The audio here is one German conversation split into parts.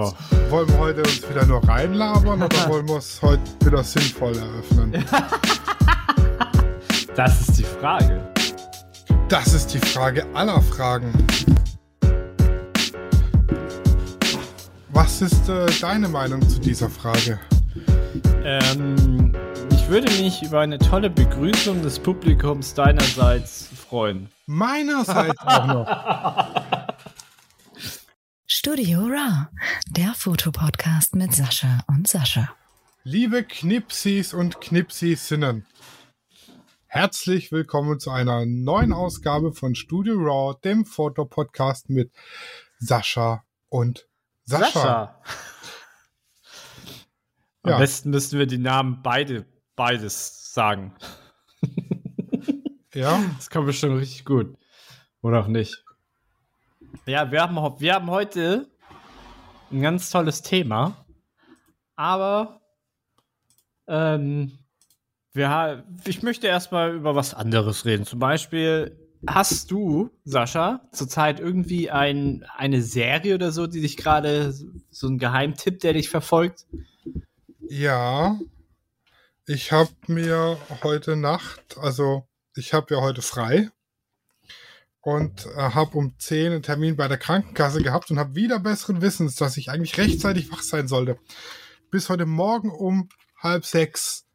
Oh. Wollen wir heute uns wieder nur reinlabern oder wollen wir es heute wieder sinnvoll eröffnen? Das ist die Frage. Das ist die Frage aller Fragen. Was ist äh, deine Meinung zu dieser Frage? Ähm, ich würde mich über eine tolle Begrüßung des Publikums deinerseits freuen. Meinerseits auch noch. Studio Raw, der Fotopodcast mit Sascha und Sascha. Liebe Knipsis und Knipsisinnen, herzlich willkommen zu einer neuen Ausgabe von Studio Raw, dem Fotopodcast mit Sascha und Sascha. Am Ja. besten müssten wir die Namen beide, beides sagen. Ja, Das kommt bestimmt richtig gut. Oder auch nicht. Ja, wir haben, wir haben heute ein ganz tolles Thema. Aber ähm, wir, ich möchte erstmal über was anderes reden. Zum Beispiel, hast du, Sascha, zurzeit irgendwie ein, eine Serie oder so, die dich gerade, so ein Geheimtipp, der dich verfolgt? ja. Ich habe mir heute Nacht, also ich habe ja heute frei und äh, habe um 10 einen Termin bei der Krankenkasse gehabt und habe wieder besseren Wissens, dass ich eigentlich rechtzeitig wach sein sollte. Bis heute Morgen um halb sechs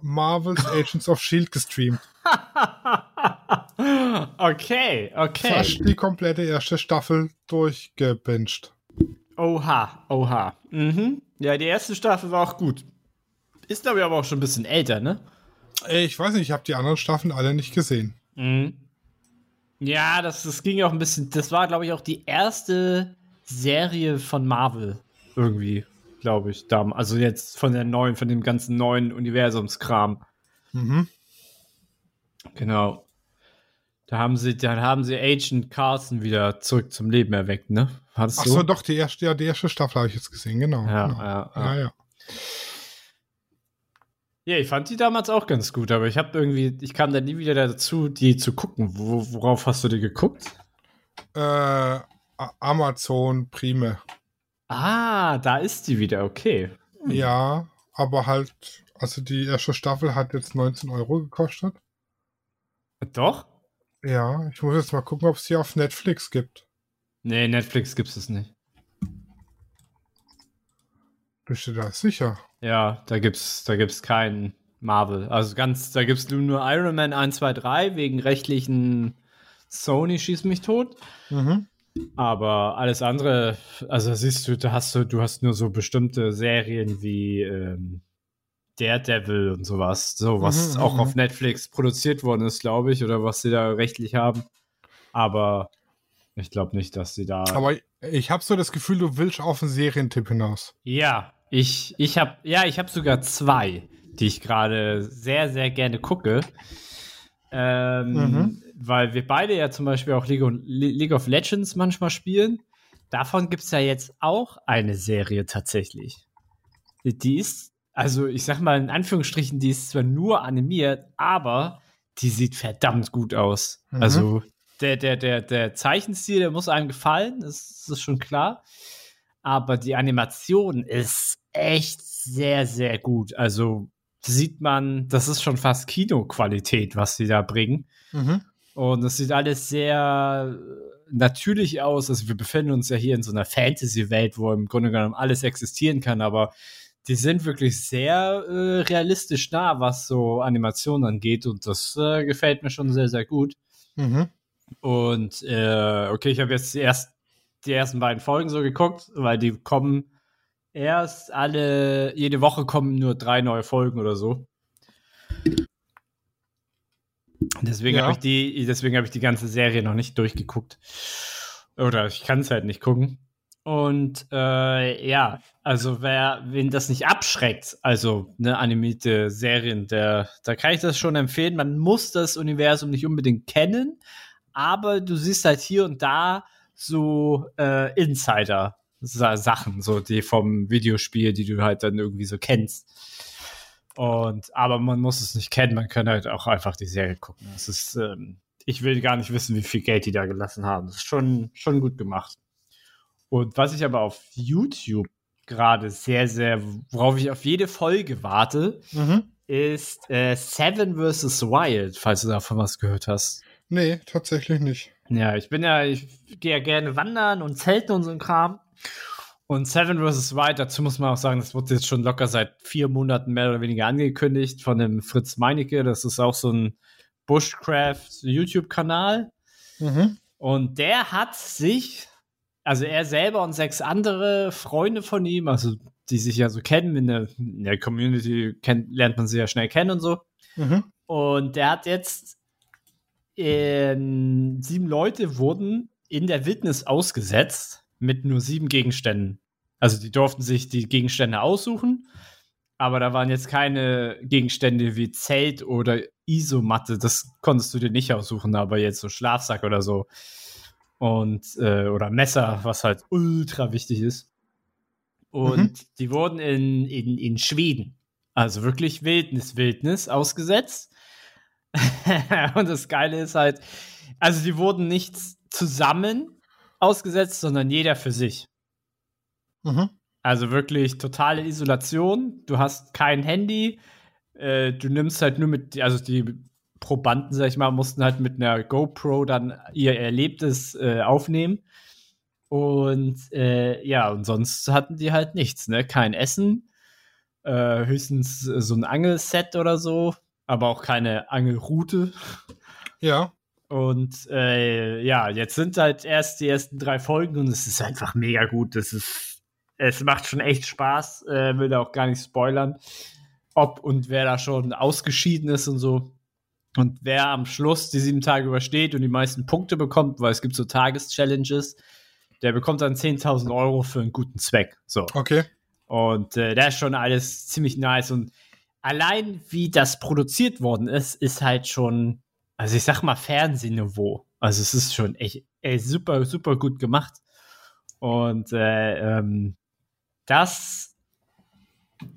Marvel's Agents of Shield gestreamt. okay, okay. Fast die komplette erste Staffel durchgebinged. Oha, oha. Mhm. Ja, die erste Staffel war auch gut. Ist, glaube ich, aber auch schon ein bisschen älter, ne? Ey, Ich weiß nicht, ich habe die anderen Staffeln alle nicht gesehen. Mhm. Ja, das, das ging auch ein bisschen. Das war, glaube ich, auch die erste Serie von Marvel. Irgendwie, glaube ich. Also jetzt von der neuen, von dem ganzen neuen Universumskram. Mhm. Genau. Da haben sie, dann haben sie Agent Carson wieder zurück zum Leben erweckt, ne? Hattest Ach du? so, doch, die erste, ja, die erste Staffel habe ich jetzt gesehen, genau. Ja, genau. ja, ja. ja, ja. Ja, ich fand die damals auch ganz gut, aber ich habe irgendwie, ich kam dann nie wieder dazu, die zu gucken. Wo, worauf hast du die geguckt? Äh, Amazon Prime. Ah, da ist die wieder, okay. Ja, aber halt, also die erste Staffel hat jetzt 19 Euro gekostet. Doch? Ja, ich muss jetzt mal gucken, ob es die auf Netflix gibt. Nee, Netflix gibt es nicht. Bist du da sicher? Ja, da gibt's, da gibt's keinen Marvel. Also ganz, da gibt's nur Iron Man 1, 2, 3 wegen rechtlichen Sony schieß mich tot. Mhm. Aber alles andere, also siehst du, da hast du, du hast nur so bestimmte Serien wie ähm, Daredevil und sowas, so was Mhm, auch mhm. auf Netflix produziert worden ist, glaube ich, oder was sie da rechtlich haben. Aber ich glaube nicht, dass sie da. Aber ich habe so das Gefühl, du willst auf einen Serientipp hinaus. ja, ich, ich habe, ja, ich habe sogar zwei, die ich gerade sehr, sehr gerne gucke. Ähm, Mhm. Weil wir beide ja zum Beispiel auch League, Le- League of Legends manchmal spielen. Davon gibt es ja jetzt auch eine Serie tatsächlich. Die- Die ist, also ich sag mal in Anführungsstrichen, die ist zwar nur animiert, aber die sieht verdammt gut aus. Mhm. Also der, der, der, der Zeichenstil, der muss einem gefallen, das, das ist schon klar. Aber die Animation ist echt sehr, sehr gut. Also sieht man, das ist schon fast Kinoqualität, was sie da bringen. Mhm. Und es sieht alles sehr natürlich aus. Also wir befinden uns ja hier in so einer Fantasy-Welt, wo im Grunde genommen alles existieren kann, aber die sind wirklich sehr äh, realistisch nah, was so Animationen angeht. Und das äh, gefällt mir schon sehr, sehr gut. Mhm. Und äh, okay, ich habe jetzt die, erst, die ersten beiden Folgen so geguckt, weil die kommen erst alle, jede Woche kommen nur drei neue Folgen oder so. Deswegen Ja. habe ich die, deswegen habe ich die ganze Serie noch nicht durchgeguckt. Oder ich kann es halt nicht gucken. Und äh, ja, also wer, wen das nicht abschreckt, also eine animierte Serien, der, da kann ich das schon empfehlen. Man muss das Universum nicht unbedingt kennen, aber du siehst halt hier und da so äh, Insider-Sachen, so die vom Videospiel, die du halt dann irgendwie so kennst. Und aber man muss es nicht kennen, man kann halt auch einfach die Serie gucken. Es ist, ähm, ich will gar nicht wissen, wie viel Geld die da gelassen haben. Das ist schon, schon gut gemacht. Und was ich aber auf YouTube gerade sehr, sehr, worauf ich auf jede Folge warte, Mhm. ist äh, Seven vs. Wild, falls du davon was gehört hast. Nee, tatsächlich nicht. Ja, ich bin ja, ich gehe ja gerne wandern und zelten und so ein Kram. Und Seven vs. Wild, dazu muss man auch sagen, das wurde jetzt schon locker seit vier Monaten mehr oder weniger angekündigt von dem Fritz Meinecke. Das ist auch so ein Bushcraft-YouTube-Kanal. Mhm. Und der hat sich, also er selber und sechs andere Freunde von ihm, also die sich ja so kennen, in der, in der Community kennt, lernt man sie ja schnell kennen und so. Mhm. Und der hat jetzt ähm, sieben Leute wurden in der Wildnis ausgesetzt mit nur sieben Gegenständen. Also die durften sich die Gegenstände aussuchen, aber da waren jetzt keine Gegenstände wie Zelt oder Isomatte. Das konntest du dir nicht aussuchen, aber jetzt so Schlafsack oder so. Und, äh, oder Messer, was halt ultra wichtig ist. Und Mhm. die wurden in, in, in Schweden, also wirklich Wildnis, Wildnis ausgesetzt. und das Geile ist halt, also die wurden nicht zusammen ausgesetzt, sondern jeder für sich. Mhm. Also wirklich totale Isolation. Du hast kein Handy. Äh, du nimmst halt nur mit, also die Probanden, sag ich mal, mussten halt mit einer GoPro dann ihr Erlebtes äh, aufnehmen. Und äh, ja, und sonst hatten die halt nichts, ne? Kein Essen, äh, höchstens so ein Angelset oder so, aber auch keine Angelroute. Ja. Und äh, ja, jetzt sind halt erst die ersten drei Folgen und es ist einfach mega gut. Das ist, es macht schon echt Spaß. Äh, will da auch gar nicht spoilern, ob und wer da schon ausgeschieden ist und so. Und wer am Schluss die sieben Tage übersteht und die meisten Punkte bekommt, weil es gibt so Tageschallenges, der bekommt dann 10.000 Euro für einen guten Zweck. So. Okay. Und äh, da ist schon alles ziemlich nice. Und allein wie das produziert worden ist, ist halt schon, also ich sag mal Fernsehniveau. Also es ist schon echt ey, super, super gut gemacht. Und äh, ähm, das,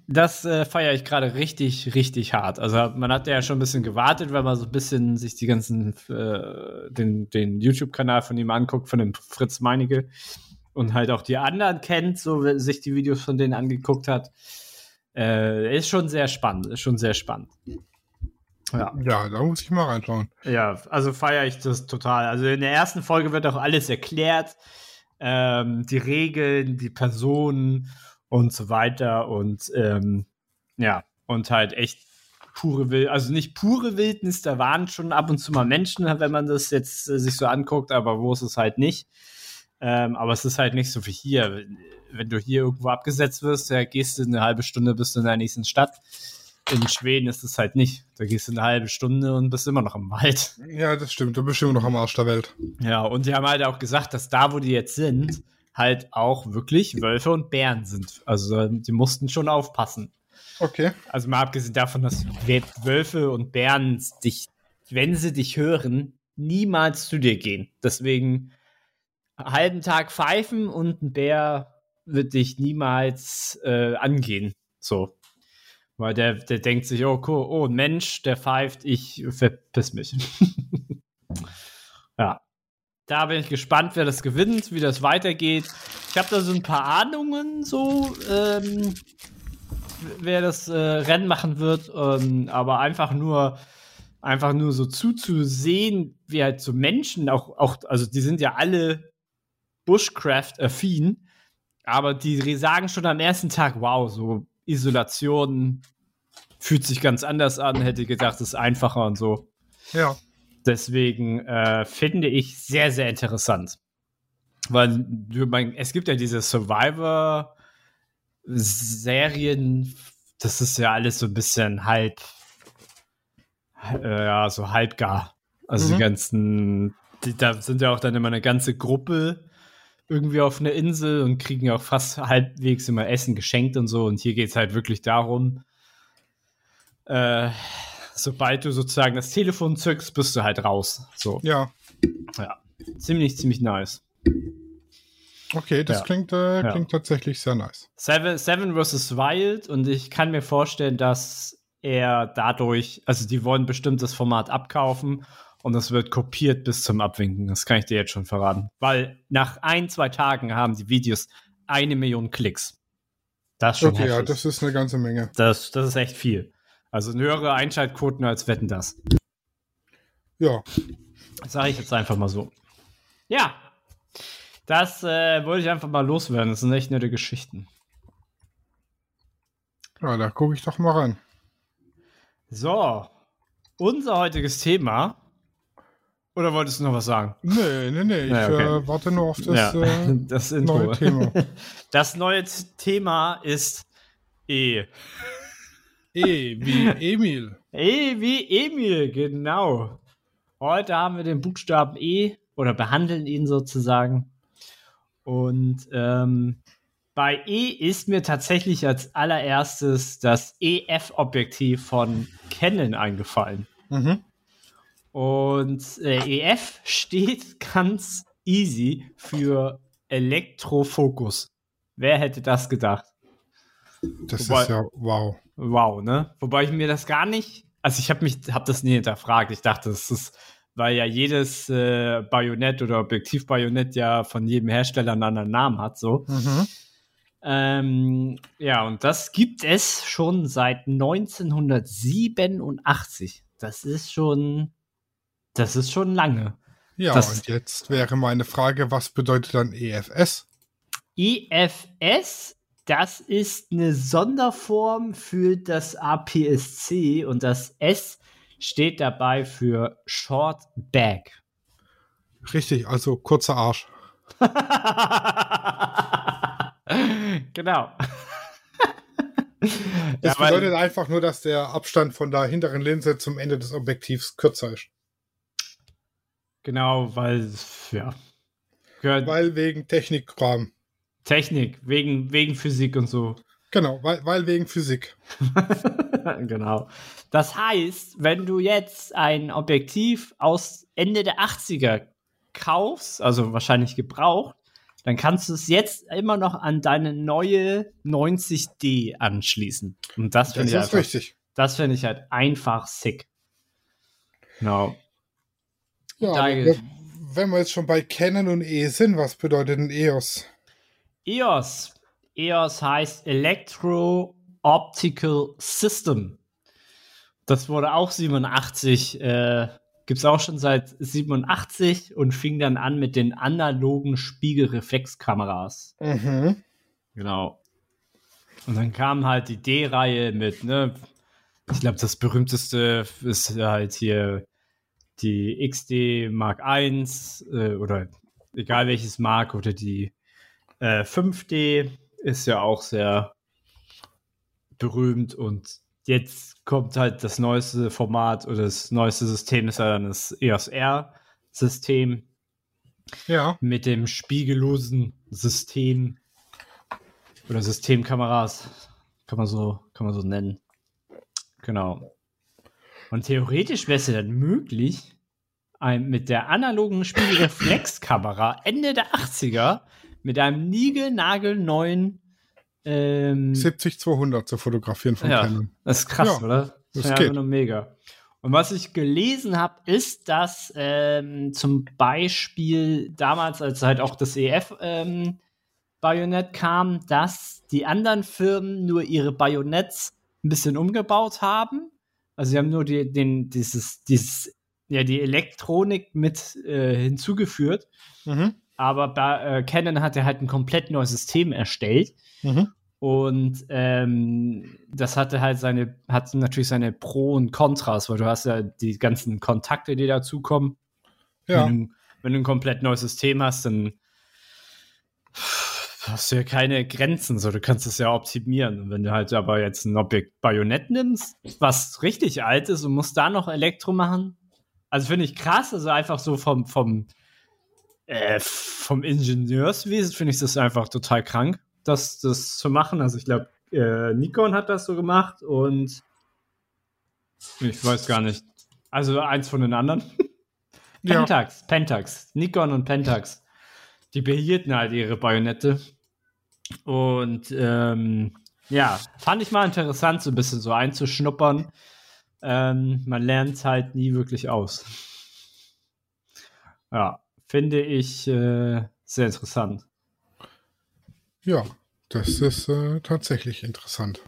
das äh, feiere ich gerade richtig, richtig hart. Also man hat ja schon ein bisschen gewartet, weil man so ein bisschen sich die ganzen, äh, den, den YouTube-Kanal von ihm anguckt, von dem Fritz Meinecke und halt auch die anderen kennt, so sich die Videos von denen angeguckt hat. Äh, ist schon sehr spannend, ist schon sehr spannend. Ja, Ja, da muss ich mal reinschauen. ja, also feiere ich das total. Also in der ersten Folge wird auch alles erklärt, ähm, die Regeln, die Personen und so weiter und ähm, ja, und halt echt pure Wild, also nicht pure Wildnis, da waren schon ab und zu mal Menschen, wenn man das jetzt äh, sich so anguckt, aber wo ist es halt nicht. Ähm, aber es ist halt nicht so wie hier. Wenn du hier irgendwo abgesetzt wirst, ja, gehst du eine halbe Stunde bis in der nächsten Stadt. In Schweden ist es halt nicht. Da gehst du eine halbe Stunde und bist immer noch im Wald. Ja, das stimmt. Du bist immer noch am Arsch der Welt. Ja, und die haben halt auch gesagt, dass da, wo die jetzt sind, halt auch wirklich Wölfe und Bären sind. Also die mussten schon aufpassen. Okay. Also mal abgesehen davon, dass Wölfe und Bären dich, wenn sie dich hören, niemals zu dir gehen. Deswegen einen halben Tag pfeifen und ein Bär wird dich niemals äh, angehen. So. Weil der, der denkt sich, oh, cool, oh, Mensch, der pfeift, ich verpiss mich. ja. Da bin ich gespannt, wer das gewinnt, wie das weitergeht. Ich habe da so ein paar Ahnungen, so, ähm, wer das äh, Rennen machen wird, ähm, aber einfach nur, einfach nur so zuzusehen, wie halt so Menschen auch, auch, also die sind ja alle Bushcraft-affin, aber die sagen schon am ersten Tag, wow, so Isolation fühlt sich ganz anders an, hätte gedacht, es ist einfacher und so. Ja. Deswegen äh, finde ich sehr, sehr interessant. Weil mein, es gibt ja diese Survivor-Serien, das ist ja alles so ein bisschen halb, äh, ja, so halbgar. Also Mhm. die ganzen, die, da sind ja auch dann immer eine ganze Gruppe irgendwie auf einer Insel und kriegen auch fast halbwegs immer Essen geschenkt und so. Und hier geht es halt wirklich darum, äh, sobald du sozusagen das Telefon zückst, bist du halt raus. So, Ja. ja. Ziemlich, ziemlich nice. Okay, das Ja. klingt, äh, Ja. klingt tatsächlich sehr nice. Seven, Seven vs. Wild und ich kann mir vorstellen, dass er dadurch, also die wollen bestimmt das Format abkaufen und das wird kopiert bis zum Abwinken. Das kann ich dir jetzt schon verraten. Weil nach ein, zwei Tagen haben die Videos eine Million Klicks. Das ist schon Okay, ja, das ist eine ganze Menge. das, das ist echt viel. Also höhere Einschaltquoten als Wetten das. Ja, Sage ich jetzt einfach mal so. Ja, das äh, wollte ich einfach mal loswerden. Das sind echt nette Geschichten. ja da gucke ich doch mal rein. So, unser heutiges Thema. Oder wolltest du noch was sagen? Nee, nee, nee, ich Ja, okay. äh, warte nur auf das ja, äh, das neue Thema. Das neue Thema ist E. E wie Emil. E wie Emil, genau. Heute haben wir den Buchstaben E oder behandeln ihn sozusagen. Und ähm, bei E ist mir tatsächlich als allererstes das EF-Objektiv von Canon eingefallen. Mhm. Und äh, EF steht ganz easy für Elektrofokus. Wer hätte das gedacht? Das Wobei- ist ja wow. Wow, ne? Wobei ich mir das gar nicht, also ich habe mich, habe das nie hinterfragt. Ich dachte, das ist, weil ja jedes äh, Bajonett oder Objektivbajonett ja von jedem Hersteller einen anderen Namen hat, so. Mhm. Ähm, ja, und das gibt es schon seit 1987. Das ist schon, das ist schon lange. Ja, Das- und jetzt wäre meine Frage, was bedeutet dann EFS? IFS, das ist eine Sonderform für das APS-C und das S steht dabei für Short Bag. Richtig, also kurzer Arsch. genau. Das bedeutet einfach nur, dass der Abstand von der hinteren Linse zum Ende des Objektivs kürzer ist. Genau, weil, ja. Gehört Weil wegen Technikrahmen. Technik, wegen, wegen Physik und so. Genau, weil, weil wegen Physik. genau. Das heißt, wenn du jetzt ein Objektiv aus Ende der 80er kaufst, also wahrscheinlich gebraucht, dann kannst du es jetzt immer noch an deine neue 90D anschließen. Und das Das finde ich, ist einfach- richtig. das finde ich halt einfach sick. Genau. Ja, Da- aber wenn- wenn wir jetzt schon bei Canon und E sind, was bedeutet denn EOS? EOS. EOS heißt Electro Optical System. Das wurde auch 87, äh, gibt es auch schon seit 87 und fing dann an mit den analogen Spiegelreflexkameras. Mhm. Genau. Und dann kam halt die D-Reihe mit, ne? Ich glaube, das berühmteste ist halt hier die XD Mark I äh, oder egal welches Mark oder die äh, 5D ist ja auch sehr berühmt und jetzt kommt halt das neueste Format oder das neueste System ist ja dann das EOS R System Ja, mit dem spiegellosen System oder Systemkameras kann man so kann man so nennen. Genau. Und theoretisch wäre es ja dann möglich, ein, mit der analogen Spiegelreflexkamera Ende der 80er mit einem niegelnagelneuen ähm, 70-200 zu fotografieren von ja, Canon. das ist krass, Ja, oder? das ist einfach nur mega. Und was ich gelesen habe, ist, dass ähm, zum Beispiel damals, als halt auch das EF ähm, kam, dass die anderen Firmen nur ihre Bajonetts ein bisschen umgebaut haben. Also sie haben nur die, den, dieses, dieses, ja, die Elektronik mit äh, hinzugefügt. Mhm. Aber bei, äh, Canon hat ja halt ein komplett neues System erstellt. Mhm. Und ähm, das hatte halt seine, hat natürlich seine Pro und Kontras, weil du hast ja die ganzen Kontakte, die dazukommen. Ja, Wenn, du, wenn du ein komplett neues System hast, dann hast du ja keine Grenzen, so du kannst es ja optimieren. Und wenn du halt aber jetzt ein Objekt Bajonett nimmst, was richtig alt ist und musst da noch Elektro machen, also finde ich krass, also einfach so vom, vom, äh, vom Ingenieurswesen finde ich das einfach total krank, das, das zu machen. Also ich glaube, äh, Nikon hat das so gemacht und ich weiß gar nicht. Also eins von den anderen. ja. Pentax, Pentax, Nikon und Pentax. Die behielten halt ihre Bajonette. Und ähm, ja, fand ich mal interessant, so ein bisschen so einzuschnuppern. Ähm, man lernt halt nie wirklich aus. Ja, finde ich äh, sehr interessant. Ja, das ist äh, tatsächlich interessant.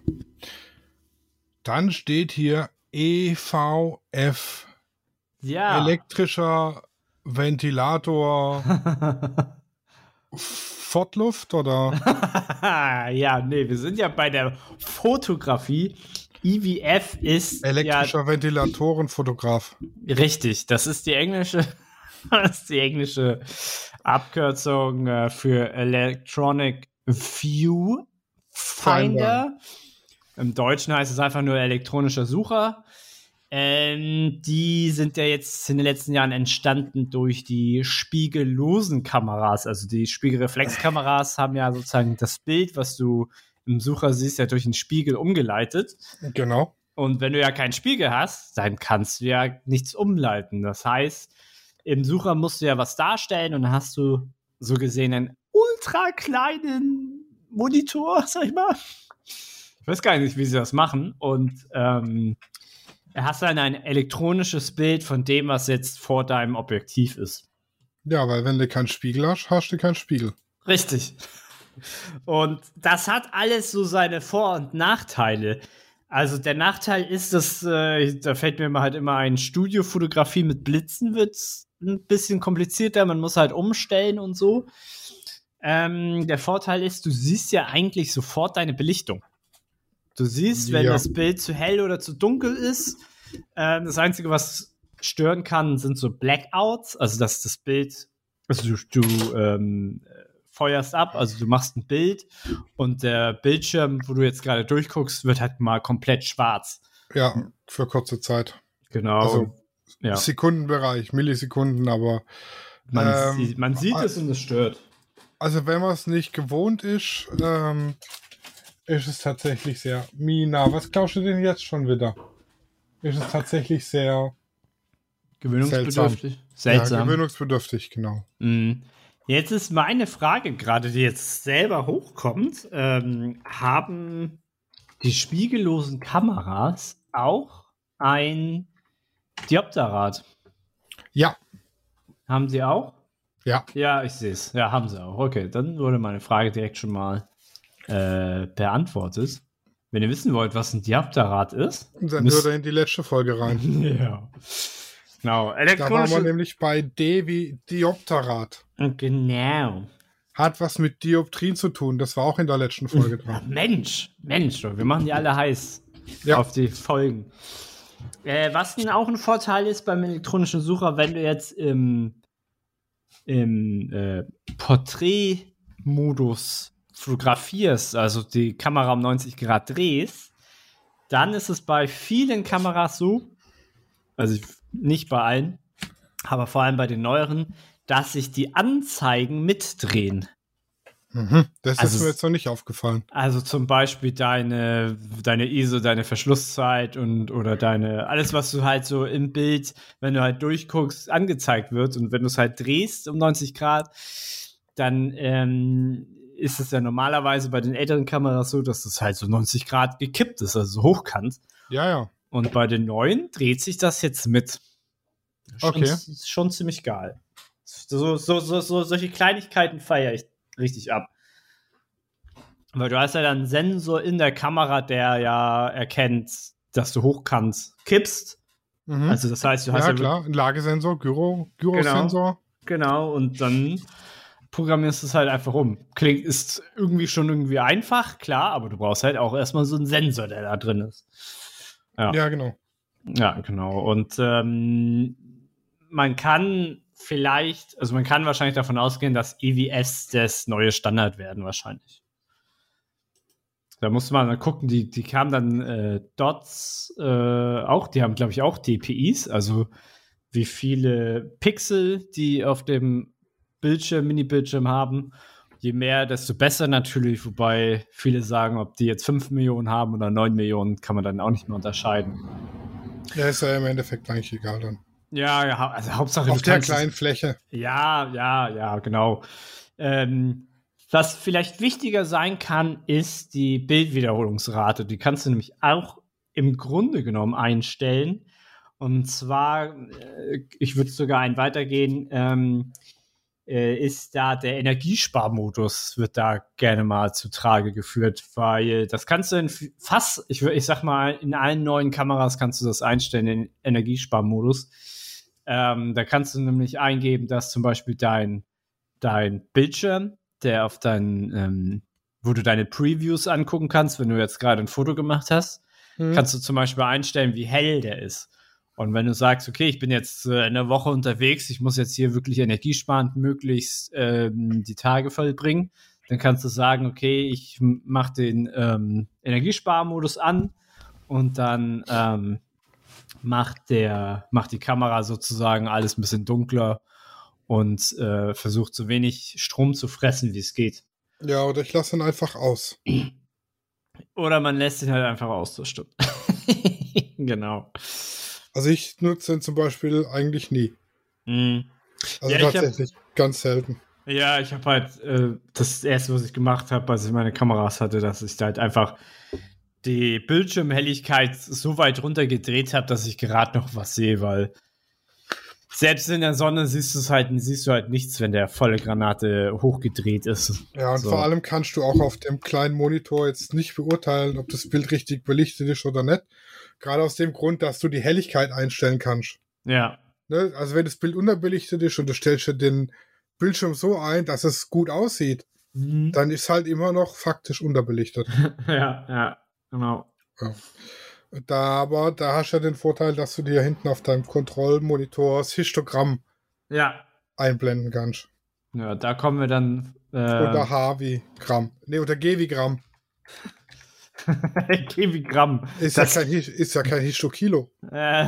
Dann steht hier EVF. Ja. Elektrischer Ventilator Fortluft oder? ja, nee, wir sind ja bei der Fotografie. EVF ist elektrischer ja, Ventilatorenfotograf. Richtig, das ist die englische, das ist die englische Abkürzung äh, für Electronic View Finder. Im Deutschen heißt es einfach nur elektronischer Sucher. Ähm, die sind ja jetzt in den letzten Jahren entstanden durch die spiegellosen Kameras. Also die Spiegelreflexkameras haben ja sozusagen das Bild, was du im Sucher siehst, ja durch den Spiegel umgeleitet. Genau. Und wenn du ja keinen Spiegel hast, dann kannst du ja nichts umleiten. Das heißt, im Sucher musst du ja was darstellen und dann hast du so gesehen einen ultra kleinen Monitor, sag ich mal. Ich weiß gar nicht, wie sie das machen. Und ähm, hast dann ein elektronisches Bild von dem, was jetzt vor deinem Objektiv ist. Ja, weil wenn du keinen Spiegel hast, hast du keinen Spiegel. Richtig. Und das hat alles so seine Vor- und Nachteile. Also der Nachteil ist, dass äh, da fällt mir halt immer ein, Studiofotografie mit Blitzen wird ein bisschen komplizierter, man muss halt umstellen und so. Ähm, der Vorteil ist, du siehst ja eigentlich sofort deine Belichtung. Du siehst, wenn ja. das Bild zu hell oder zu dunkel ist. Äh, das Einzige, was stören kann, sind so Blackouts, also dass das Bild, also du, du ähm, feuerst ab, also du machst ein Bild und der Bildschirm, wo du jetzt gerade durchguckst, wird halt mal komplett schwarz. Ja, für kurze Zeit. Genau. Also ja. Sekundenbereich, Millisekunden, aber man, ähm, sieht, man sieht es und es stört. Also wenn man es nicht gewohnt ist, ähm, ist es tatsächlich sehr. Mina, was glaubst du denn jetzt schon wieder? Ist es tatsächlich sehr gewöhnungsbedürftig? Seltsam. seltsam. Ja, gewöhnungsbedürftig, genau. Mhm. Jetzt ist meine Frage gerade, die jetzt selber hochkommt. Ähm, haben die spiegellosen Kameras auch ein Diopterrad? Ja. Haben sie auch? Ja. Ja, ich sehe es. Ja, haben sie auch. Okay, dann wurde meine Frage direkt schon mal äh, beantwortet. Wenn ihr wissen wollt, was ein Diopterrad ist, dann hört ihr in die letzte Folge rein. ja. Genau. Da waren wir nämlich bei D wie Diopterrad. Genau. Hat was mit Dioptrien zu tun. Das war auch in der letzten Folge dran. Mensch, Mensch, wir machen die alle heiß ja. auf die Folgen. Äh, was denn auch ein Vorteil ist beim elektronischen Sucher, wenn du jetzt im, im äh, Porträtmodus fotografierst, also die Kamera um 90 Grad drehst, dann ist es bei vielen Kameras so, also nicht bei allen, aber vor allem bei den neueren, dass sich die Anzeigen mitdrehen. Mhm, das also, ist mir jetzt noch nicht aufgefallen. Also zum Beispiel deine, deine ISO, deine Verschlusszeit und oder deine, alles, was du halt so im Bild, wenn du halt durchguckst, angezeigt wird. Und wenn du es halt drehst um 90 Grad, dann ähm, ist es ja normalerweise bei den älteren Kameras so, dass es halt so 90 Grad gekippt ist, also so hochkant. Ja, ja. Und bei den neuen dreht sich das jetzt mit. Schon, okay. Schon ziemlich geil. So, so, so, so, solche Kleinigkeiten feiere ich richtig ab. Weil du hast ja dann einen Sensor in der Kamera, der ja erkennt, dass du hochkant kippst. Mhm. Also das heißt, du hast ja, ja klar, ein Lagesensor, Gyro, Gyrosensor. Genau, genau, und dann programmierst du es halt einfach um. Klingt, ist irgendwie schon irgendwie einfach, klar, aber du brauchst halt auch erstmal so einen Sensor, der da drin ist. Ja, ja genau. Ja, genau. Und ähm, man kann vielleicht, also man kann wahrscheinlich davon ausgehen, dass EVS das neue Standard werden, wahrscheinlich. Da musste man dann gucken, die, die kamen dann äh, Dots äh, auch, die haben, glaube ich, auch DPIs, also wie viele Pixel die auf dem Bildschirm, Mini-Bildschirm haben. Je mehr, desto besser natürlich, wobei viele sagen, ob die jetzt 5 Millionen haben oder 9 Millionen, kann man dann auch nicht mehr unterscheiden. Ja, ist ja im Endeffekt eigentlich egal dann. Ja, ja also Hauptsache. Auf der kleinen es, Fläche. Ja, ja, ja, genau. Ähm, was vielleicht wichtiger sein kann, ist die Bildwiederholungsrate. Die kannst du nämlich auch im Grunde genommen einstellen. Und zwar, äh, ich würde sogar einen weitergehen, ähm, äh, ist da der Energiesparmodus, wird da gerne mal zu Trage geführt, weil das kannst du in fast, ich, ich sag mal, in allen neuen Kameras kannst du das einstellen, den Energiesparmodus. Ähm, da kannst du nämlich eingeben, dass zum Beispiel dein, dein Bildschirm, der auf deinen, ähm, wo du deine Previews angucken kannst, wenn du jetzt gerade ein Foto gemacht hast, hm. kannst du zum Beispiel einstellen, wie hell der ist. Und wenn du sagst, okay, ich bin jetzt äh, eine Woche unterwegs, ich muss jetzt hier wirklich energiesparend möglichst ähm, die Tage vollbringen, dann kannst du sagen, okay, ich mache den ähm, Energiesparmodus an und dann ähm, macht der macht die Kamera sozusagen alles ein bisschen dunkler und äh, versucht so wenig Strom zu fressen, wie es geht. Ja, oder ich lasse ihn einfach aus. Oder man lässt ihn halt einfach aus, das stimmt. genau. Also ich nutze ihn zum Beispiel eigentlich nie. Mhm. Also ja, tatsächlich hab, ganz selten. Ja, ich habe halt äh, das erste, was ich gemacht habe, als ich meine Kameras hatte, dass ich da halt einfach die Bildschirmhelligkeit so weit runtergedreht habe, dass ich gerade noch was sehe, weil selbst in der Sonne siehst du halt, siehst du halt nichts, wenn der volle Granate hochgedreht ist. Ja, und so. vor allem kannst du auch auf dem kleinen Monitor jetzt nicht beurteilen, ob das Bild richtig belichtet ist oder nicht. Gerade aus dem Grund, dass du die Helligkeit einstellen kannst. Ja. Ne? Also wenn das Bild unterbelichtet ist und du stellst dir den Bildschirm so ein, dass es gut aussieht, mhm. dann ist halt immer noch faktisch unterbelichtet. ja, ja, genau. Ja. Da aber, da hast du ja den Vorteil, dass du dir hinten auf deinem Kontrollmonitor das Histogramm ja. einblenden kannst. Ja, da kommen wir dann. Äh, oder H wie Gramm. Ne, oder G wie Gramm. Kilogramm. Ist, ja kein, ist ja kein Histokilo. Äh.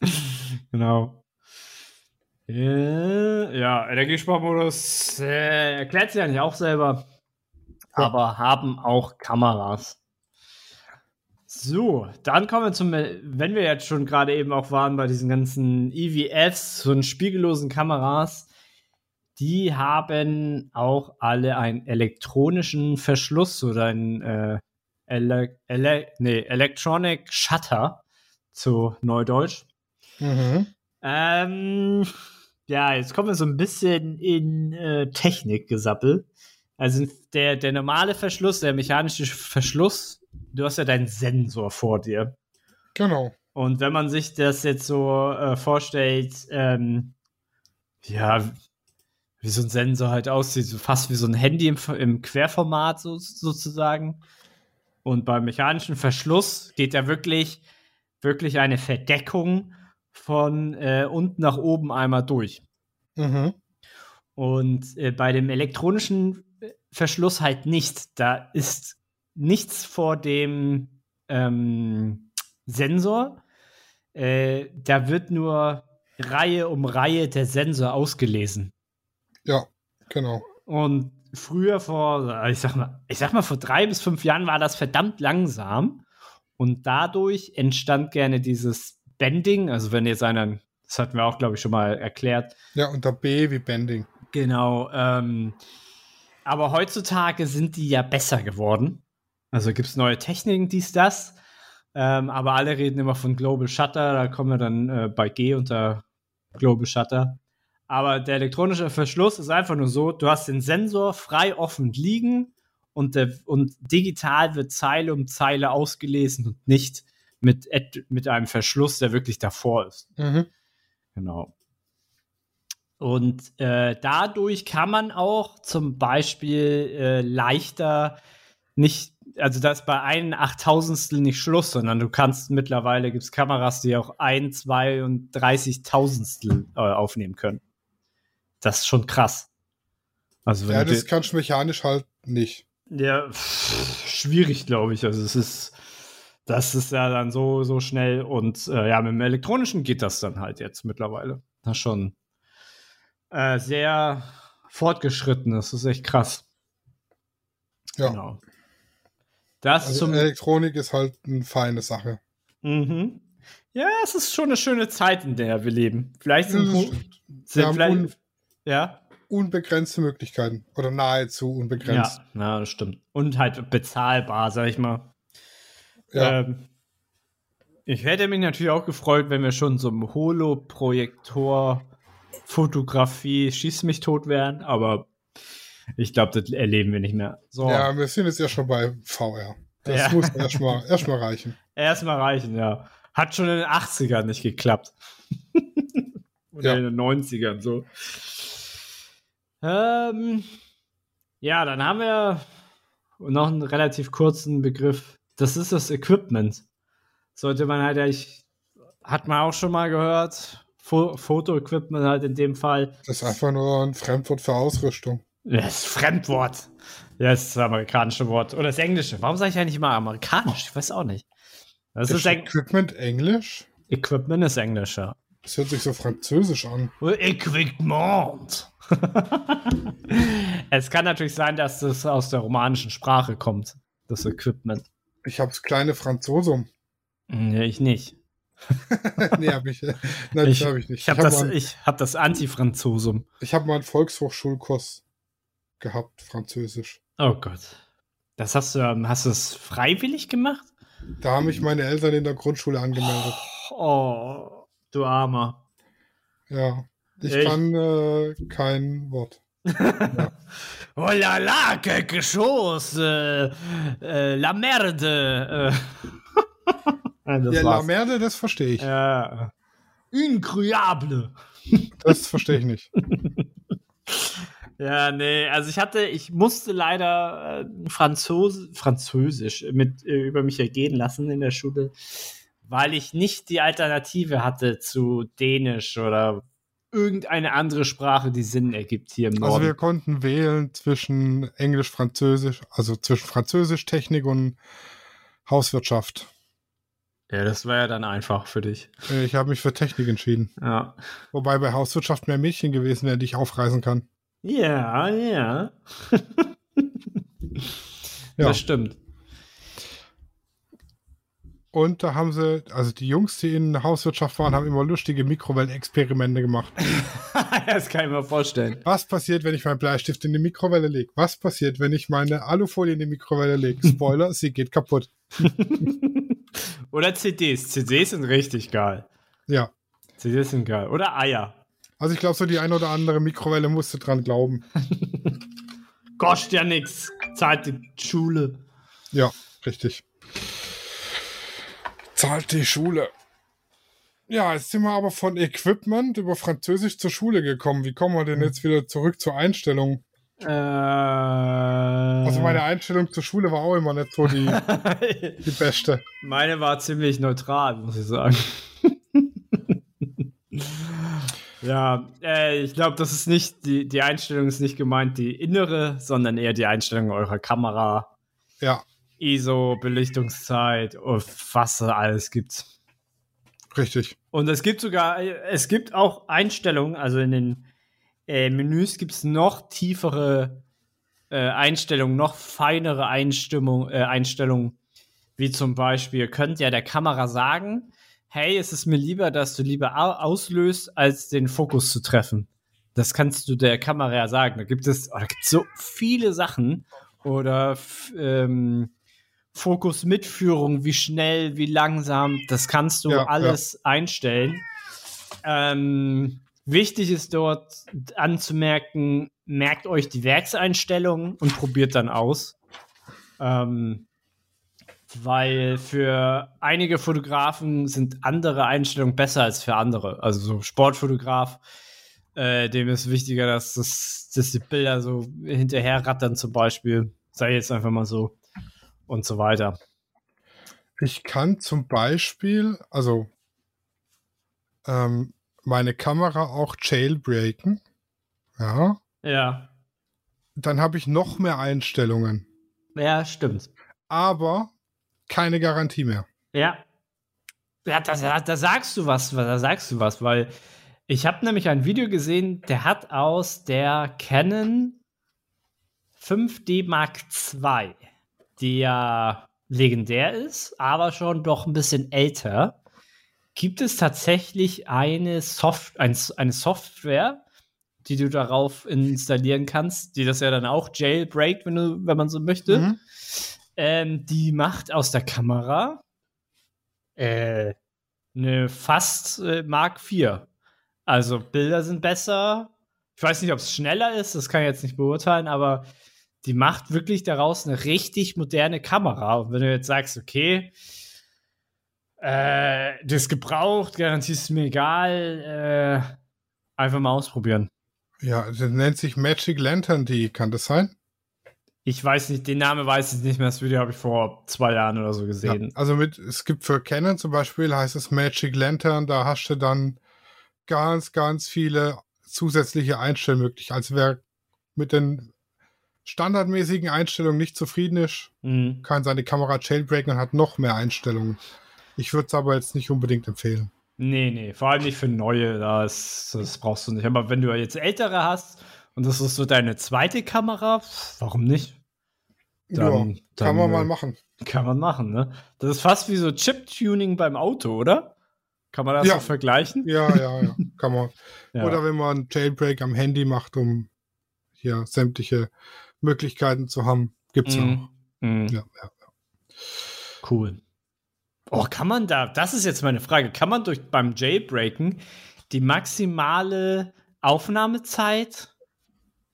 genau. Äh, ja, Energiesparmodus äh, erklärt sich eigentlich auch selber, ja. aber haben auch Kameras. So, dann kommen wir zum, wenn wir jetzt schon gerade eben auch waren bei diesen ganzen EVFs, so spiegellosen Kameras, die haben auch alle einen elektronischen Verschluss oder einen äh, Ele Ele nee, Electronic Shutter zu Neudeutsch. Mhm. Ähm, ja, jetzt kommen wir so ein bisschen in äh, Technikgesappel. Also der, der normale Verschluss, der mechanische Verschluss, du hast ja deinen Sensor vor dir. Genau. Und wenn man sich das jetzt so äh, vorstellt, ähm, ja, wie so ein Sensor halt aussieht, so fast wie so ein Handy im, im Querformat so, sozusagen. Und beim mechanischen Verschluss geht ja wirklich, wirklich eine Verdeckung von äh, unten nach oben einmal durch. Mhm. Und äh, bei dem elektronischen Verschluss halt nicht. Da ist nichts vor dem ähm, Sensor. Äh, da wird nur Reihe um Reihe der Sensor ausgelesen. Ja, genau. Und früher vor, ich sag mal, ich sag mal, vor drei bis fünf Jahren war das verdammt langsam. Und dadurch entstand gerne dieses Bending. Also wenn jetzt einer, das hatten wir auch, glaube ich, schon mal erklärt. Ja, unter B wie Bending. Genau. Ähm, aber heutzutage sind die ja besser geworden. Also gibt es neue Techniken, dies, das. Ähm, aber alle reden immer von Global Shutter. Da kommen wir dann äh, bei G unter Global Shutter. Aber der elektronische Verschluss ist einfach nur so, du hast den Sensor frei offen liegen und, der, und digital wird Zeile um Zeile ausgelesen und nicht mit, mit einem Verschluss, der wirklich davor ist. Mhm. Genau. Und äh, dadurch kann man auch zum Beispiel äh, leichter nicht, also da ist bei einem Achttausendstel nicht Schluss, sondern du kannst mittlerweile, gibt es Kameras, die auch ein, zwei und dreißigtausendstel äh, aufnehmen können. Das ist schon krass. Also ja, das kannst du mechanisch halt nicht. Ja, pff, schwierig, glaube ich. Also es ist, das ist ja dann so, so schnell und äh, ja, mit dem elektronischen geht das dann halt jetzt mittlerweile. Das ist schon äh, sehr fortgeschritten. Das ist echt krass. Ja. Genau. Das also zum Elektronik ist halt eine feine Sache. Mhm. Ja, es ist schon eine schöne Zeit, in der wir leben. Vielleicht sind, ja, sind vielleicht, ja. Unbegrenzte Möglichkeiten. Oder nahezu unbegrenzt. Ja, ja, das stimmt. Und halt bezahlbar, sag ich mal. Ja. Ähm, Ich hätte mich natürlich auch gefreut, wenn wir schon so im Holo-Projektor Fotografie Schieß mich tot wären, aber ich glaube, das erleben wir nicht mehr. So. Ja, wir sind jetzt ja schon bei VR. Das ja. muss erstmal erst mal reichen. Erstmal reichen, ja. Hat schon in den 80ern nicht geklappt. Oder ja. in den 90ern so. Ähm, ja, dann haben wir noch einen relativ kurzen Begriff. Das ist das Equipment. Sollte man halt eigentlich, hat man auch schon mal gehört, Fo Foto-Equipment halt in dem Fall. Das ist einfach nur ein Fremdwort für Ausrüstung. Das Fremdwort. Ja, das ist das amerikanische Wort. Oder das englische. Warum sage ich eigentlich immer amerikanisch? Ich weiß auch nicht. Das ist, ist Equipment Englisch? Equipment ist Englisch, ja. Das hört sich so französisch an. Equipment. es kann natürlich sein, dass das aus der romanischen Sprache kommt, das Equipment. Ich hab's kleine Franzosum. Nee, ich nicht. nee, hab ich, nein, ich, hab ich nicht. Ich habe hab das, ich hab das Anti-Franzosum. Ich habe mal einen Volkshochschulkurs gehabt, Französisch. Oh Gott. Das hast du, ähm, hast du es freiwillig gemacht? Da haben mich meine Eltern in der Grundschule angemeldet. Oh, du Armer. Ja, ich, ich kann äh, kein Wort. ja. Oh la la, quelque chose. Äh, äh, la merde. Äh. ja, la merde, das verstehe ich. Ja. Incroyable. Das verstehe ich nicht. Ja, nee, also ich hatte, ich musste leider äh, Franzos Französisch mit äh, über mich ergehen lassen in der Schule, weil ich nicht die Alternative hatte zu Dänisch oder irgendeine andere Sprache, die Sinn ergibt hier im Norden. Also wir konnten wählen zwischen Englisch, Französisch, also zwischen Französisch, Technik und Hauswirtschaft. Ja, das war ja dann einfach für dich. Äh, ich habe mich für Technik entschieden. Ja. Wobei bei Hauswirtschaft mehr Mädchen gewesen wären, die ich aufreißen kann. Ja, ja. ja. Das stimmt. Und da haben sie, also die Jungs, die in der Hauswirtschaft waren, haben immer lustige Mikrowellenexperimente gemacht. das kann ich mir vorstellen. Was passiert, wenn ich meinen Bleistift in die Mikrowelle lege? Was passiert, wenn ich meine Alufolie in die Mikrowelle lege? Spoiler, sie geht kaputt. Oder CDs. CDs sind richtig geil. Ja. CDs sind geil. Oder Eier. Also ich glaube, so die ein oder andere Mikrowelle musste dran glauben. Kostet ja nichts. Zahlt die Schule. Ja, richtig. Zahlt die Schule. Ja, jetzt sind wir aber von Equipment über Französisch zur Schule gekommen. Wie kommen wir denn jetzt wieder zurück zur Einstellung? Äh, also meine Einstellung zur Schule war auch immer nicht so die, die beste. Meine war ziemlich neutral, muss ich sagen. Ja, äh, ich glaube, das ist nicht, die, die Einstellung ist nicht gemeint, die innere, sondern eher die Einstellung eurer Kamera. Ja. ISO, Belichtungszeit, was alles gibt. Richtig. Und es gibt sogar, es gibt auch Einstellungen, also in den äh, Menüs gibt es noch tiefere äh, Einstellungen, noch feinere Einstimmung, äh, Einstellungen, wie zum Beispiel, könnt ja der Kamera sagen, hey, es ist mir lieber, dass du lieber auslöst, als den Fokus zu treffen. Das kannst du der Kamera ja sagen. Da gibt es, oh, da gibt so viele Sachen oder ähm, Fokusmitführung, wie schnell, wie langsam, das kannst du ja, alles ja. einstellen. Ähm, wichtig ist dort anzumerken, merkt euch die Werkseinstellungen und probiert dann aus. Ähm, weil für einige Fotografen sind andere Einstellungen besser als für andere. Also so Sportfotograf, äh, dem ist wichtiger, dass, das, dass die Bilder so hinterher rattern zum Beispiel. Sei jetzt einfach mal so und so weiter. Ich kann zum Beispiel, also ähm, meine Kamera auch jailbreaken. Ja. Ja. Dann habe ich noch mehr Einstellungen. Ja, stimmt. Aber keine Garantie mehr. Ja. Ja, da, da sagst du was, da sagst du was, weil ich habe nämlich ein Video gesehen, der hat aus der Canon 5D Mark II, die ja legendär ist, aber schon doch ein bisschen älter, gibt es tatsächlich eine, Soft ein, eine Software, die du darauf installieren kannst, die das ja dann auch jailbreakt, wenn, du, wenn man so möchte. Mhm. Ähm, die macht aus der Kamera Äh, eine fast äh, Mark IV. Also Bilder sind besser. Ich weiß nicht, ob es schneller ist, das kann ich jetzt nicht beurteilen, aber die macht wirklich daraus eine richtig moderne Kamera. Und wenn du jetzt sagst, okay, äh, das gebraucht, Garantie ist mir egal, äh, einfach mal ausprobieren. Ja, das nennt sich Magic Lantern die, kann das sein? Ich weiß nicht, den Namen weiß ich nicht mehr. Das Video habe ich vor zwei Jahren oder so gesehen. Ja, also mit, es gibt für Canon zum Beispiel, heißt es Magic Lantern, da hast du dann ganz, ganz viele zusätzliche Einstellmöglichkeiten. Also wer mit den standardmäßigen Einstellungen nicht zufrieden ist, mhm. kann seine Kamera jailbreaken und hat noch mehr Einstellungen. Ich würde es aber jetzt nicht unbedingt empfehlen. Nee, nee, vor allem nicht für neue, das, das brauchst du nicht. Aber wenn du jetzt ältere hast und das ist so deine zweite Kamera, warum nicht? Dann, ja, kann dann, man mal machen. Kann man machen, ne? Das ist fast wie so Chip-Tuning beim Auto, oder? Kann man das ja. so vergleichen? Ja, ja, ja, kann man. ja. Oder wenn man Jailbreak am Handy macht, um hier sämtliche Möglichkeiten zu haben, gibt's mm. auch. Mm. Ja, ja, ja. Cool. Oh, kann man da, das ist jetzt meine Frage, kann man durch beim Jailbreaken die maximale Aufnahmezeit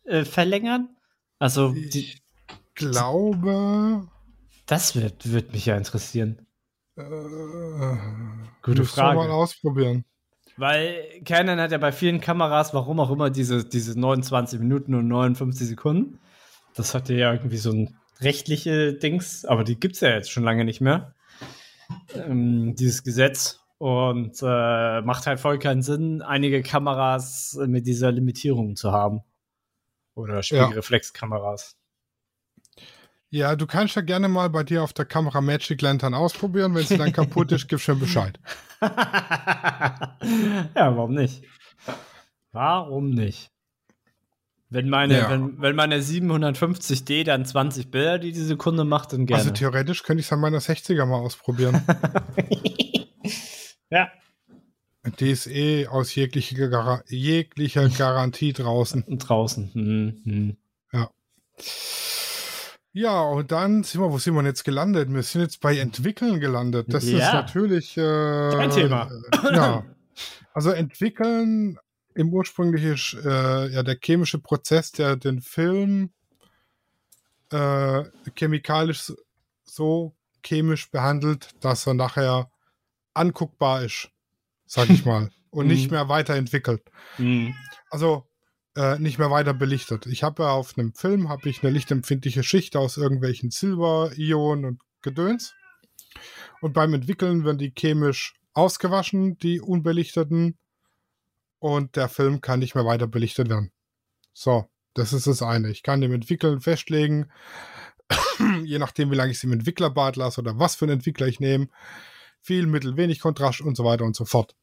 äh, verlängern? Also die, ich glaube. Das wird, wird mich ja interessieren. Äh, Gute Frage. mal ausprobieren. Weil Canon hat ja bei vielen Kameras, warum auch immer, diese, diese 29 Minuten und 59 Sekunden. Das hatte ja irgendwie so ein rechtliche Dings, aber die gibt es ja jetzt schon lange nicht mehr. Ähm, dieses Gesetz. Und äh, macht halt voll keinen Sinn, einige Kameras mit dieser Limitierung zu haben. Oder Spiegelreflexkameras. Ja, du kannst ja gerne mal bei dir auf der Kamera Magic Lantern ausprobieren. Wenn sie dann kaputt ist, gib schon Bescheid. ja, warum nicht? Warum nicht? Wenn meine, ja. wenn, wenn meine 750D dann 20 Bilder die die Sekunde macht, dann gerne. Also theoretisch könnte ich es an meiner 60er mal ausprobieren. ja. Die ist eh aus jeglicher, Gar jeglicher Garantie draußen. draußen. Mhm. Mhm. Ja. Ja, und dann sind wir, wo sind wir jetzt gelandet? Wir sind jetzt bei Entwickeln gelandet. Das ja. ist natürlich. Äh, Kein Thema. Äh, ja. Also entwickeln im ursprünglichen, äh, ja, der chemische Prozess, der den Film äh, chemikalisch so chemisch behandelt, dass er nachher anguckbar ist, sag ich mal, und nicht mhm. mehr weiterentwickelt. Mhm. Also äh, nicht mehr weiter belichtet. Ich habe ja auf einem Film habe ich eine lichtempfindliche Schicht aus irgendwelchen Silber-Ionen und Gedöns. Und beim Entwickeln werden die chemisch ausgewaschen, die unbelichteten, und der Film kann nicht mehr weiter belichtet werden. So, das ist das eine. Ich kann dem Entwickeln festlegen, je nachdem, wie lange ich es im Entwicklerbad lasse oder was für einen Entwickler ich nehme, viel, mittel, wenig Kontrast und so weiter und so fort.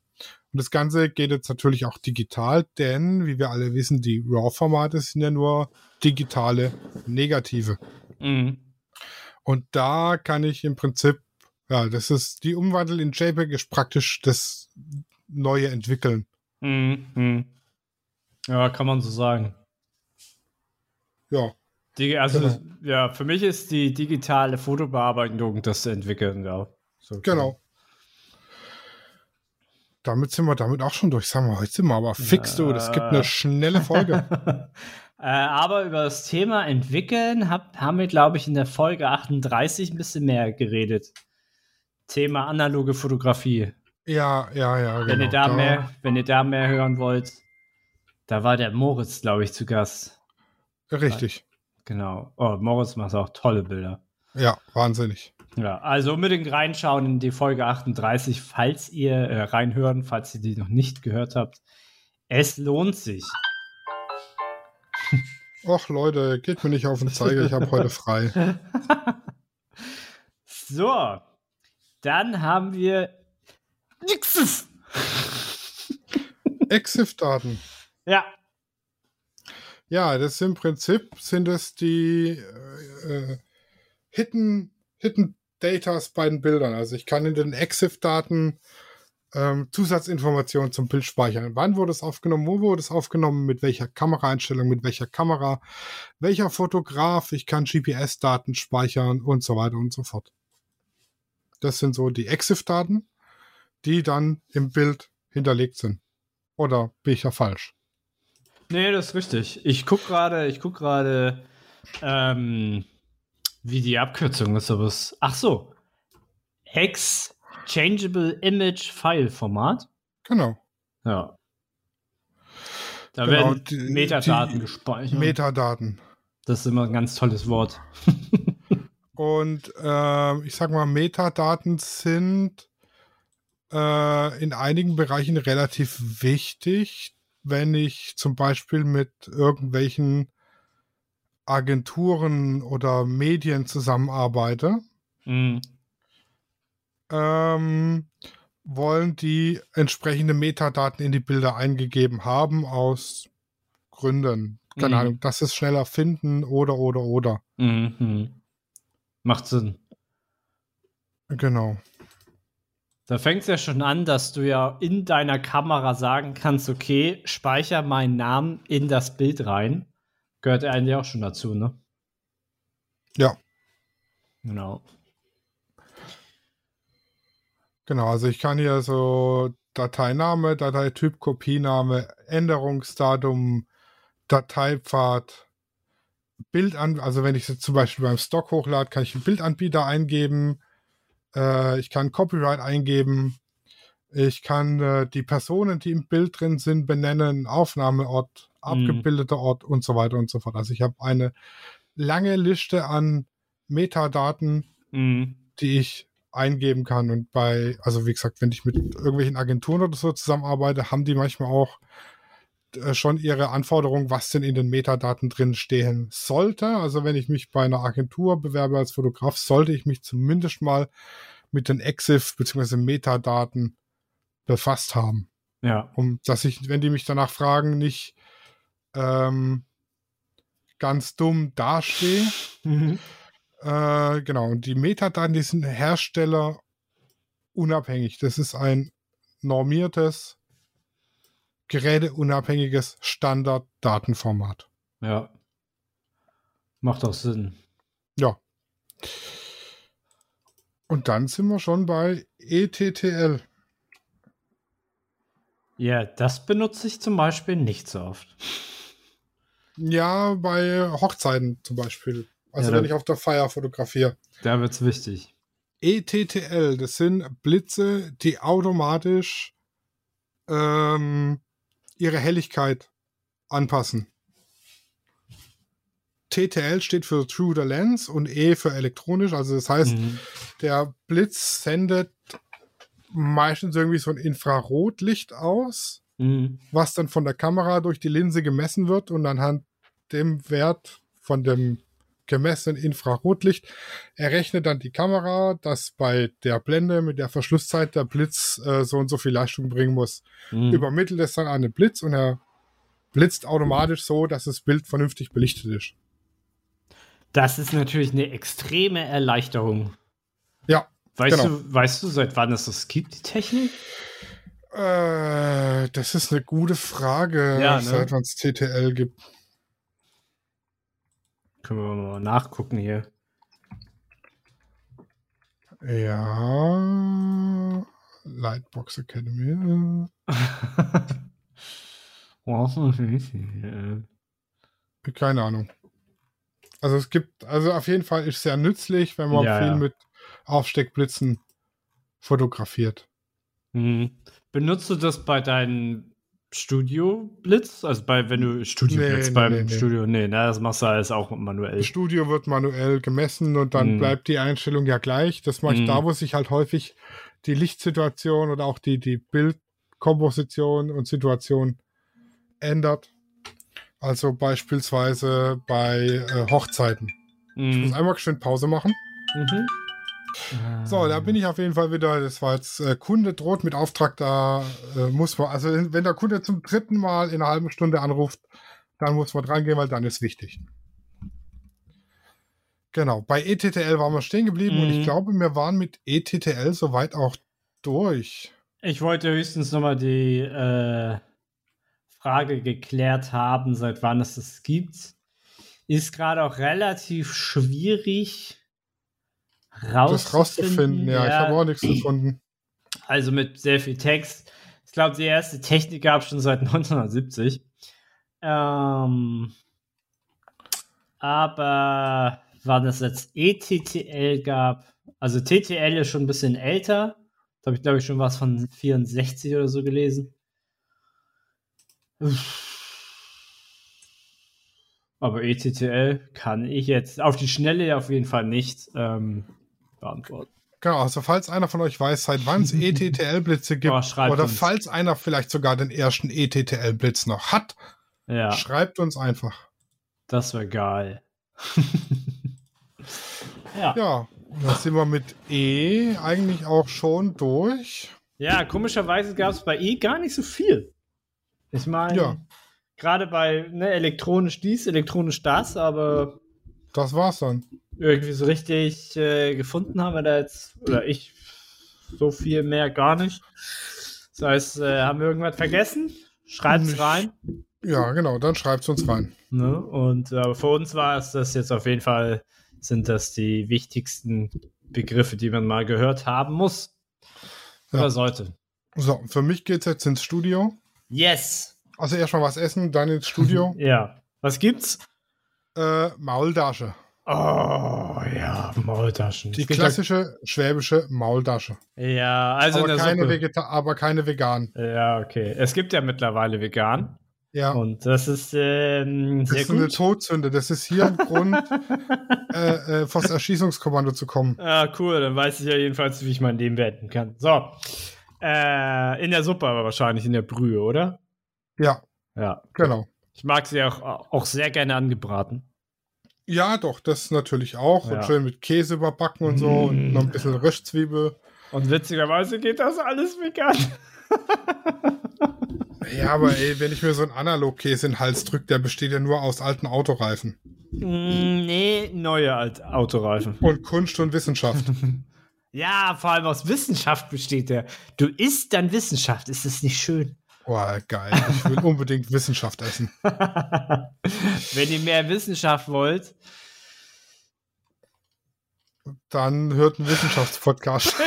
Und das Ganze geht jetzt natürlich auch digital, denn, wie wir alle wissen, die RAW-Formate sind ja nur digitale Negative. Mhm. Und da kann ich im Prinzip, ja, das ist, die Umwandel in JPEG ist praktisch das neue Entwickeln. Mhm. mhm. Ja, kann man so sagen. Ja. Die, also, genau. ja, für mich ist die digitale Fotobearbeitung das Entwickeln, ja. So genau damit sind wir damit auch schon durch. Sagen wir, heute sind wir aber fix, du. Das gibt eine schnelle Folge. äh, aber über das Thema entwickeln hab, haben wir, glaube ich, in der Folge 38 ein bisschen mehr geredet. Thema analoge Fotografie. Ja, ja, ja. Wenn, genau. ihr da, da mehr, wenn ihr da mehr hören wollt, da war der Moritz, glaube ich, zu Gast. Richtig. Genau. Oh, Moritz macht auch tolle Bilder. Ja, wahnsinnig. Ja, also unbedingt reinschauen in die Folge 38, falls ihr äh, reinhören, falls ihr die noch nicht gehört habt. Es lohnt sich. Ach Leute, geht mir nicht auf den Zeiger, ich habe heute frei. so, dann haben wir EXIF. EXIF-Daten. Ja. Ja, das im Prinzip sind es die äh, äh Hidden, Hidden Datas bei den Bildern. Also ich kann in den EXIF-Daten ähm, Zusatzinformationen zum Bild speichern. Wann wurde es aufgenommen? Wo wurde es aufgenommen? Mit welcher Kameraeinstellung? Mit welcher Kamera? Welcher Fotograf? Ich kann GPS-Daten speichern und so weiter und so fort. Das sind so die EXIF-Daten, die dann im Bild hinterlegt sind. Oder bin ich ja falsch? Nee, das ist richtig. Ich gucke gerade, ich gucke gerade, ähm, wie die Abkürzung ist, aber es. Ach so. Exchangeable Image File Format. Genau. Ja. Da Genau, werden die- Metadaten die gespeichert. Metadaten. das ist immer ein ganz tolles Wort. Und ähm, ich sag mal, Metadaten sind äh, in einigen Bereichen relativ wichtig, wenn ich zum Beispiel mit irgendwelchen Agenturen oder Medien zusammenarbeite. Mhm. ähm, wollen die entsprechende Metadaten in die Bilder eingegeben haben aus Gründen. Keine Mhm. Ahnung, dass es schneller finden oder oder oder. Mhm. Macht Sinn. Genau. Da fängt es ja schon an, dass du ja in deiner Kamera sagen kannst, okay, speicher meinen Namen in das Bild rein. Gehört ja eigentlich auch schon dazu, ne? Ja. Genau. Genau, also ich kann hier so Dateiname, Dateityp, Kopiename, Änderungsdatum, Dateipfad, Bild an, also wenn ich es jetzt zum Beispiel beim Stock hochlade, kann ich einen Bildanbieter eingeben, äh, ich kann Copyright eingeben, ich kann äh, die Personen, die im Bild drin sind, benennen, Aufnahmeort, abgebildeter Ort und so weiter und so fort. Also ich habe eine lange Liste an Metadaten, Mhm. die ich eingeben kann. Und bei, also wie gesagt, wenn ich mit irgendwelchen Agenturen oder so zusammenarbeite, haben die manchmal auch schon ihre Anforderungen, was denn in den Metadaten drin stehen sollte. Also wenn ich mich bei einer Agentur bewerbe als Fotograf, sollte ich mich zumindest mal mit den EXIF bzw. Metadaten befasst haben. Ja. Um, dass ich, wenn die mich danach fragen, nicht ähm, ganz dumm dastehe. Mhm. Äh, genau, und die Metadaten, die sind Hersteller unabhängig. Das ist ein normiertes, geräteunabhängiges Standard-Datenformat. Ja. Macht auch Sinn. Ja. Und dann sind wir schon bei ETTL. Ja, das benutze ich zum Beispiel nicht so oft. Ja, bei Hochzeiten zum Beispiel. Also Ja, wenn ich auf der Feier fotografiere. Da wird's wichtig. ETTL, das sind Blitze, die automatisch ähm, ihre Helligkeit anpassen. TTL steht für Through the Lens und E für elektronisch. Also das heißt, Mhm. der Blitz sendet meistens irgendwie so ein Infrarotlicht aus, Mhm. was dann von der Kamera durch die Linse gemessen wird und anhand dem Wert von dem gemessenen Infrarotlicht errechnet dann die Kamera, dass bei der Blende mit der Verschlusszeit der Blitz äh, so und so viel Leistung bringen muss. Mhm. Übermittelt es dann an den Blitz und er blitzt automatisch so, dass das Bild vernünftig belichtet ist. Das ist natürlich eine extreme Erleichterung. Ja, Weißt, Genau. du, weißt du, seit wann es das gibt, die Technik? äh, das ist eine gute Frage, Ja, ne? seit wann es TTL gibt. Können wir mal nachgucken hier. Ja, Lightbox Academy. Äh, Keine Ahnung. Also es gibt, also auf jeden Fall ist sehr nützlich, wenn man Ja, viel ja. mit Aufsteckblitzen fotografiert. Mhm. Benutzt du das bei deinem Studio-Blitz? Also bei, wenn du Studio-Blitz Nee, beim nee, nee, nee. Studio, nee, na, das machst du alles auch manuell. Studio wird manuell gemessen und dann Mhm. bleibt die Einstellung ja gleich. Das mache ich Mhm. da, wo sich halt häufig die Lichtsituation oder auch die, die Bildkomposition und Situation ändert. Also beispielsweise bei äh, Hochzeiten. Ich muss Mhm. einmal schön Pause machen. Mhm. So, da bin ich auf jeden Fall wieder. Das war jetzt äh, Kunde droht mit Auftrag. Da äh, muss man, also wenn der Kunde zum dritten Mal in einer halben Stunde anruft, dann muss man dran gehen, weil dann ist wichtig. Genau, bei ETTL waren wir stehen geblieben und Mhm. ich glaube, wir waren mit ETTL soweit auch durch. Ich wollte höchstens nochmal die äh, Frage geklärt haben, seit wann es das gibt. Ist gerade auch relativ schwierig rauszufinden. das rauszufinden. Ja, ich habe auch nichts gefunden. Also mit sehr viel Text. Ich glaube, die erste Technik gab es schon seit 1970. Ähm, aber war das jetzt ETTL gab, also TTL ist schon ein bisschen älter. Da habe ich, glaube ich, schon was von 64 oder so gelesen. Aber ETTL kann ich jetzt auf die Schnelle auf jeden Fall nicht ähm, beantworten. Genau, also falls einer von euch weiß, seit wann es ETTL-Blitze gibt, Oh, oder uns. falls einer vielleicht sogar den ersten ETTL-Blitz noch hat, Ja, schreibt uns einfach. das wäre geil. ja. Ja, da sind wir mit E eigentlich auch schon durch. Ja, komischerweise gab es bei E gar nicht so viel. Ich meine, Ja. gerade bei ne, elektronisch dies, elektronisch das, aber Das war's dann. Irgendwie so richtig äh, gefunden haben wir da jetzt, oder ich, so viel mehr gar nicht. Das heißt, äh, haben wir irgendwas vergessen? Schreibt's rein. Ja, genau, dann schreibt's uns rein. Ne? Und äh, für uns war es das jetzt auf jeden Fall, sind das die wichtigsten Begriffe, die man mal gehört haben muss. Ja. Oder sollte. So, für mich geht's jetzt ins Studio. Yes! Also erstmal was essen, dann ins Studio. Ja. Was gibt's? äh, Maultasche. Oh, ja, Maultaschen. Die klassische schwäbische Maultasche. Ja, also aber, in der keine. Vegeta aber keine vegan. Ja, okay. Es gibt ja mittlerweile vegan. Ja. Und das ist ähm, Das ist eine gut. Todsünde. Das ist hier ein Grund, äh, äh, vors Erschießungskommando zu kommen. Ah, cool. Dann weiß ich ja jedenfalls, wie ich mein Leben beenden kann. So. Äh, in der Suppe aber wahrscheinlich, in der Brühe, oder? Ja, Ja. genau. Ich mag sie auch, auch sehr gerne angebraten. Ja, doch, das natürlich auch. Ja. Und schön mit Käse überbacken und so. Und Mm. noch ein bisschen Röstzwiebel. Und witzigerweise geht das alles vegan. Ja, aber ey, wenn ich mir so einen Analogkäse in den Hals drücke, der besteht ja nur aus alten Autoreifen. Mm, nee, neue Alt Autoreifen. Und Kunst und Wissenschaft. Ja, vor allem aus Wissenschaft besteht der. Du isst dann Wissenschaft. Ist das nicht schön? Boah, geil. Ich will unbedingt Wissenschaft essen. Wenn ihr mehr Wissenschaft wollt, Dann hört ein Wissenschaftspodcast.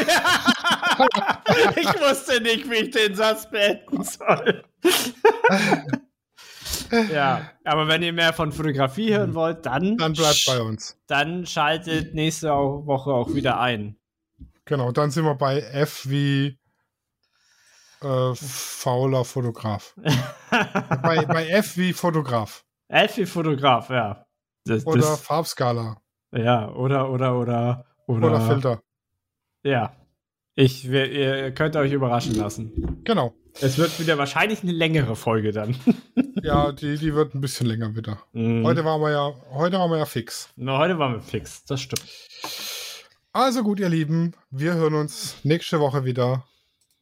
ich wusste nicht, wie ich den Satz beenden soll. ja, aber wenn ihr mehr von Fotografie hören wollt, dann, Dann bleibt bei uns. dann schaltet nächste Woche auch wieder ein. Genau, dann sind wir bei F wie äh, fauler Fotograf. bei, bei F wie Fotograf. Elfi Fotograf, ja. Das, Oder das, Farbskala. ja, oder, oder, oder, oder. Oder Filter. Ja. Ich, wir- ihr könnt euch überraschen lassen. Genau. Es wird wieder wahrscheinlich eine längere Folge dann. Ja, die, die wird ein bisschen länger wieder. Mhm. Heute waren wir ja, heute waren wir ja fix. Na, heute waren wir fix, das stimmt. Also gut, ihr Lieben, wir hören uns nächste Woche wieder.